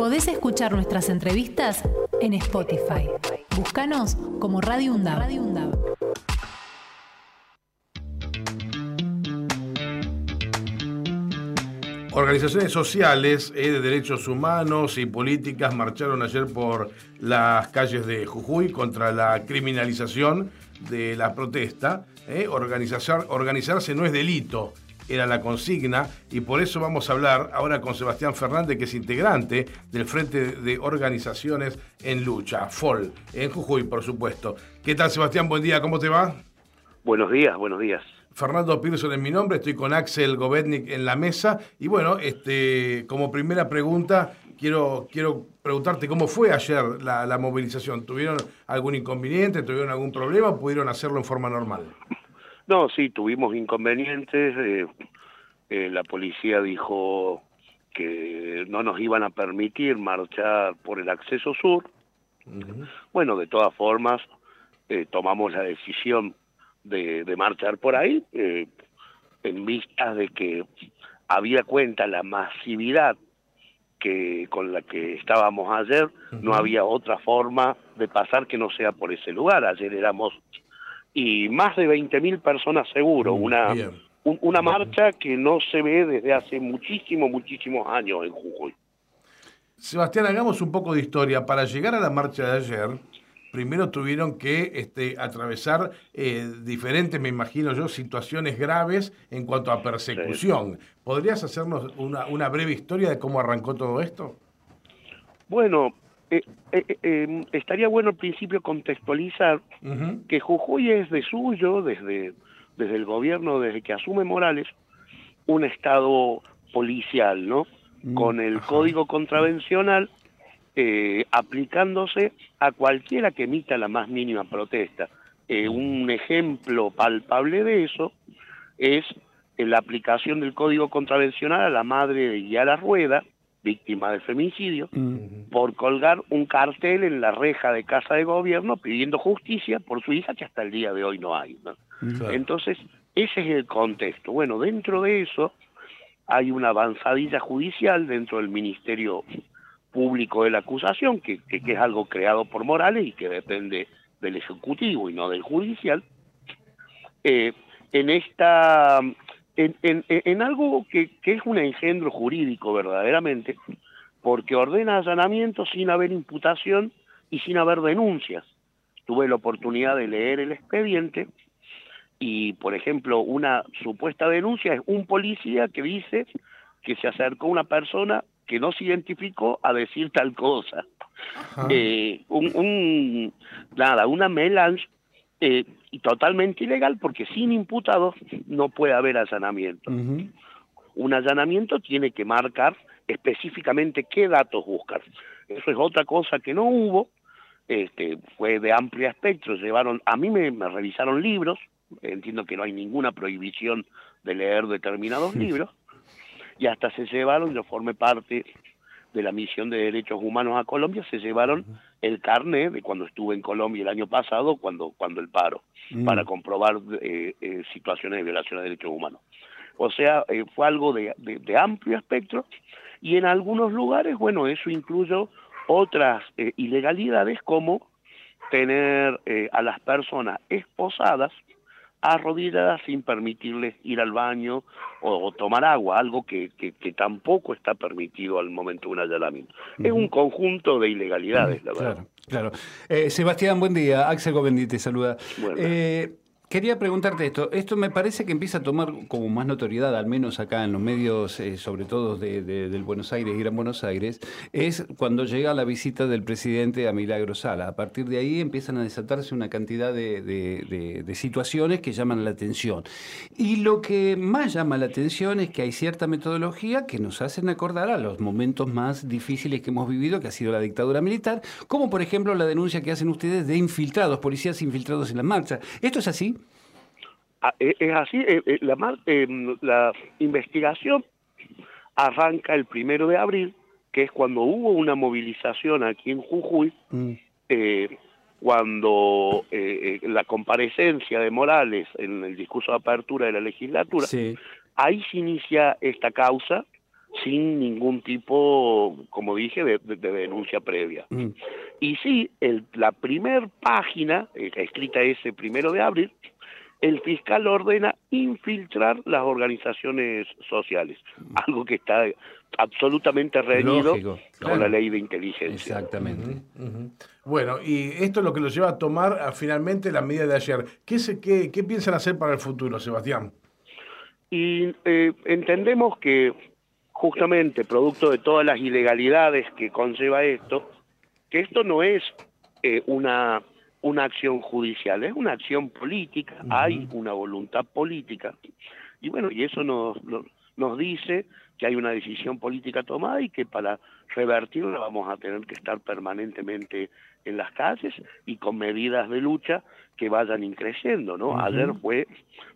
Podés escuchar nuestras entrevistas en Spotify. Búscanos como Radio UNDAB. Organizaciones sociales eh, de derechos humanos y políticas marcharon ayer por las calles de Jujuy contra la criminalización de la protesta. eh. Organizar- organizarse no es delito, era la consigna, y por eso vamos a hablar ahora con Sebastián Fernández, que es integrante del Frente de Organizaciones en Lucha, FOL, en Jujuy, por supuesto. ¿Qué tal, Sebastián? Buen día, ¿cómo te va? Buenos días, buenos días. Fernando Pearson es mi nombre, estoy con Axel Govetnik en la mesa y bueno, este, como primera pregunta quiero, quiero preguntarte cómo fue ayer la, la movilización. ¿Tuvieron algún inconveniente? ¿Tuvieron algún problema? o ¿Pudieron hacerlo en forma normal? No, sí, tuvimos inconvenientes. eh, eh, la policía dijo que no nos iban a permitir marchar por el acceso sur. Bueno, de todas formas, eh, tomamos la decisión de, de marchar por ahí, en vistas de que había cuenta la masividad que con la que estábamos ayer, no había otra forma de pasar que no sea por ese lugar. Ayer éramos y más de 20.000 personas seguro, una, Bien. un- una marcha que no se ve desde hace muchísimos, muchísimos años en Jujuy. Sebastián, hagamos un poco de historia. Para llegar a la marcha de ayer, primero tuvieron que este, atravesar eh, diferentes, me imagino yo, situaciones graves en cuanto a persecución. ¿Podrías hacernos una, una breve historia de cómo arrancó todo esto? Bueno, eh, eh, eh, eh, estaría bueno al principio contextualizar que Jujuy es de suyo, desde, desde el gobierno, desde que asume Morales, un estado policial, ¿no? Con el código contravencional aplicándose a cualquiera que emita la más mínima protesta. Eh, un ejemplo palpable de eso es la aplicación del código contravencional a la madre de Yara Rueda, víctima de femicidio, por colgar un cartel en la reja de casa de gobierno pidiendo justicia por su hija que hasta el día de hoy no hay. Entonces, ese es el contexto. Bueno, dentro de eso hay una avanzadilla judicial dentro del Ministerio Público de la Acusación, que, que- que es algo creado por Morales y que depende del Ejecutivo y no del Judicial. Eh, en esta en, en- en algo que, que es un engendro jurídico verdaderamente, porque ordena allanamientos sin haber imputación y sin haber denuncias. Tuve la oportunidad de leer el expediente y, por ejemplo, una supuesta denuncia es un policía que dice que se acercó una persona que no se identificó a decir tal cosa. Eh, un, un- nada, una melange eh, y totalmente ilegal porque sin imputados no puede haber allanamiento. Un allanamiento tiene que marcar específicamente qué datos buscar. Eso es otra cosa que no hubo, este, fue de amplio espectro, llevaron, a mí me, me revisaron libros, entiendo que no hay ninguna prohibición de leer determinados libros, y hasta se llevaron, yo formé parte de la misión de derechos humanos a Colombia, se llevaron el carnet de cuando estuve en Colombia el año pasado, cuando, cuando el paro, para comprobar eh, eh, situaciones de violación de derechos humanos. O sea, eh, fue algo de, de- de amplio espectro y en algunos lugares, bueno, eso incluyó otras eh, ilegalidades como tener a las personas esposadas arrodilladas sin permitirles ir al baño o, o tomar agua, algo que, que- que tampoco está permitido al momento de un allanamiento. Es un conjunto de ilegalidades, la verdad. Claro, claro. Eh, Sebastián, buen día. Axel Govendi te saluda. Bueno. Eh, Quería preguntarte esto. Esto me parece que empieza a tomar como más notoriedad, al menos acá en los medios, eh, sobre todo de, de- del Buenos Aires y Gran Buenos Aires, es cuando llega la visita del presidente a Milagro Sala. A partir de ahí empiezan a desatarse una cantidad de, de- situaciones que llaman la atención. Y lo que más llama la atención es que hay cierta metodología que nos hacen acordar a los momentos más difíciles que hemos vivido, que ha sido la dictadura militar, como por ejemplo la denuncia que hacen ustedes de infiltrados, policías infiltrados en las marchas. ¿Esto es así? Eh, Es así, eh, eh, la, eh, la investigación arranca el primero de abril, que es cuando hubo una movilización aquí en Jujuy, eh, cuando eh, eh, la comparecencia de Morales en el discurso de apertura de la legislatura, Sí. ahí se inicia esta causa sin ningún tipo, como dije, de, denuncia previa. Mm. Y sí, el, la primer página, eh, escrita ese primero de abril, el fiscal ordena infiltrar las organizaciones sociales, algo que está absolutamente reñido con la ley de inteligencia. Exactamente. Bueno, y esto es lo que lo lleva a tomar finalmente la medida de ayer. ¿Qué, se, qué, ¿Qué piensan hacer para el futuro, Sebastián? Y eh, entendemos que justamente producto de todas las ilegalidades que conlleva esto, que esto no es eh, una, una acción judicial, es una acción política, hay una voluntad política. Y bueno, y eso nos, nos, dice que hay una decisión política tomada y que para revertirla vamos a tener que estar permanentemente en las calles y con medidas de lucha que vayan increciendo, ¿no? Ayer fue,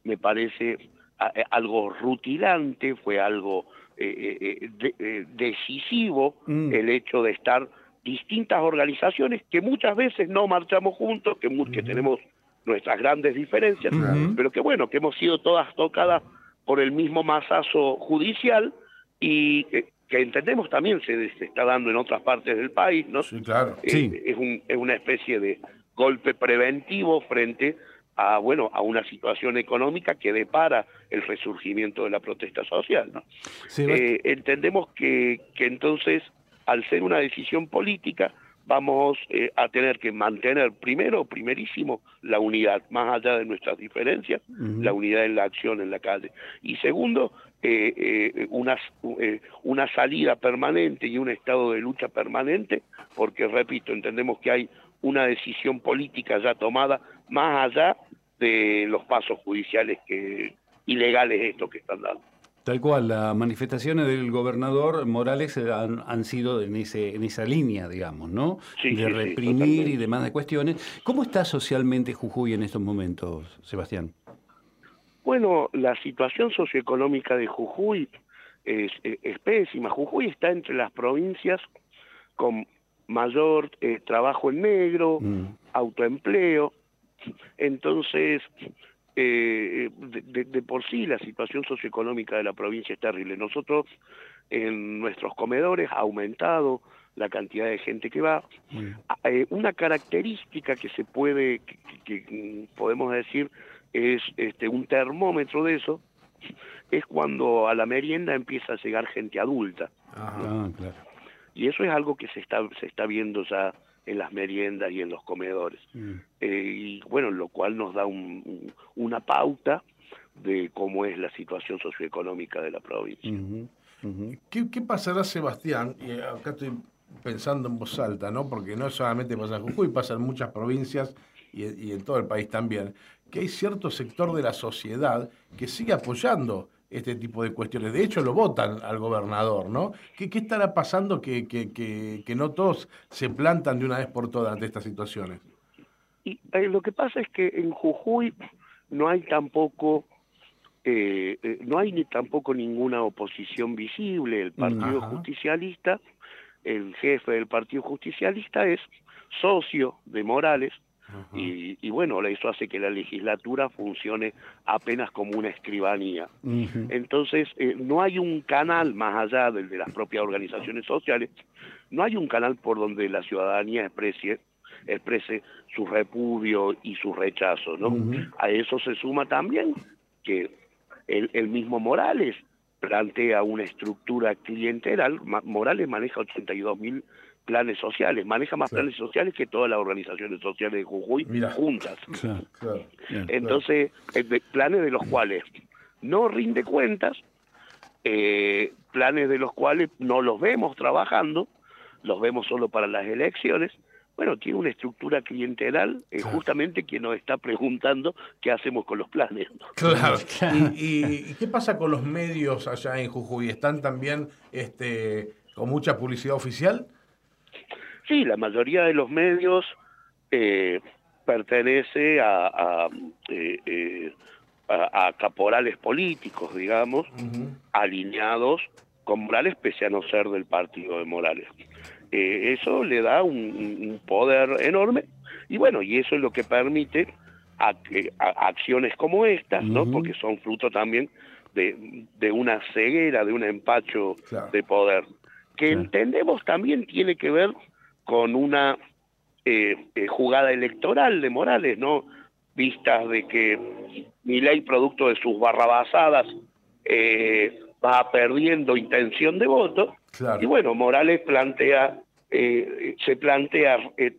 me parece, eh, algo rutilante, fue algo eh, eh, eh, decisivo mm. el hecho de estar distintas organizaciones que muchas veces no marchamos juntos, que, que tenemos nuestras grandes diferencias, pero que bueno, que hemos sido todas tocadas por el mismo masazo judicial y que, entendemos también se, está dando en otras partes del país, ¿no? Sí, claro. Es, un, es una especie de golpe preventivo frente a bueno a una situación económica que depara el resurgimiento de la protesta social ¿no? Eh, entendemos que, que entonces al ser una decisión política vamos eh, a tener que mantener primero primerísimo la unidad más allá de nuestras diferencias la unidad en la acción en la calle y segundo eh, una, una salida permanente y un estado de lucha permanente porque repito entendemos que hay una decisión política ya tomada más allá de los pasos judiciales que ilegales estos que están dando. Tal cual, las manifestaciones del gobernador Morales han, sido en, ese, en esa línea, digamos, ¿no? de reprimir y demás de cuestiones. ¿Cómo está socialmente Jujuy en estos momentos, Sebastián? Bueno, la situación socioeconómica de Jujuy es, pésima. Jujuy está entre las provincias con mayor eh, trabajo en negro, mm. autoempleo, entonces, eh, de, por sí la situación socioeconómica de la provincia es terrible. Nosotros en nuestros comedores ha aumentado la cantidad de gente que va. Eh, una característica que se puede, que, podemos decir, es este, un termómetro de eso, es cuando a la merienda empieza a llegar gente adulta. Ah, y eso es algo que se está, se está viendo ya en las meriendas y en los comedores. Mm. Eh, y bueno, lo cual nos da una pauta de cómo es la situación socioeconómica de la provincia. ¿Qué, pasará, Sebastián? Y acá estoy pensando en voz alta, ¿no? Porque no solamente pasa en Jujuy, pasa en muchas provincias y, y en todo el país también, que hay cierto sector de la sociedad que sigue apoyando este tipo de cuestiones. De hecho, lo votan al gobernador, ¿no? ¿Qué, qué estará pasando que, que, que, no todos se plantan de una vez por todas ante estas situaciones? Y eh, lo que pasa es que en Jujuy no hay tampoco eh, eh, no hay ni tampoco ninguna oposición visible. El Partido Justicialista, el jefe del Partido Justicialista es socio de Morales, y, bueno, eso hace que la legislatura funcione apenas como una escribanía. Entonces, eh, no hay un canal más allá del de las propias organizaciones sociales, no hay un canal por donde la ciudadanía exprese, exprese su repudio y su rechazo. ¿no? A eso se suma también que el, el mismo Morales plantea una estructura clienteral, Morales maneja 82 mil planes sociales, maneja más planes sociales que todas las organizaciones sociales de Jujuy juntas. Entonces, eh, planes de los cuales no rinde cuentas, eh, planes de los cuales no los vemos trabajando, los vemos solo para las elecciones. Bueno, tiene una estructura clientelar, es justamente quien nos está preguntando qué hacemos con los planes. Claro. ¿Y, ¿Y, qué pasa con los medios allá en Jujuy? ¿Están también este, con mucha publicidad oficial? Sí, la mayoría de los medios eh, pertenece a, eh, eh, a, a, caporales políticos, digamos, alineados con Morales, pese a no ser del partido de Morales. eso le da un, poder enorme y bueno, y eso es lo que permite a, acciones como estas, ¿no? Porque son fruto también de, de una ceguera, de un empacho de poder, que entendemos también tiene que ver con una eh, eh, jugada electoral de Morales, ¿no? Vistas de que mi ley, producto de sus barrabasadas, eh, va perdiendo intención de voto. Y bueno, Morales plantea, eh, se plantea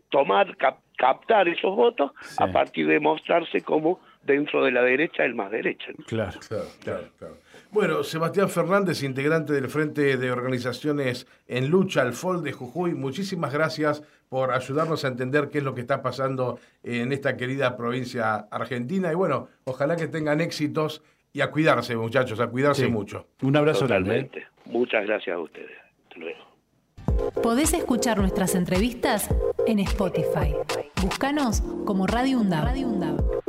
tomar, captar esos votos a partir de mostrarse como dentro de la derecha el más derecha. Claro, claro, claro, Bueno, Sebastián Fernández, integrante del Frente de Organizaciones en Lucha, al FOL de Jujuy, muchísimas gracias por ayudarnos a entender qué es lo que está pasando en esta querida provincia argentina. Y bueno, ojalá que tengan éxitos y a cuidarse, muchachos, a cuidarse mucho. Un abrazo grande. ¿eh? Muchas gracias a ustedes. Hasta luego. Podés escuchar nuestras entrevistas en Spotify. Búscanos como Radio UNDAV.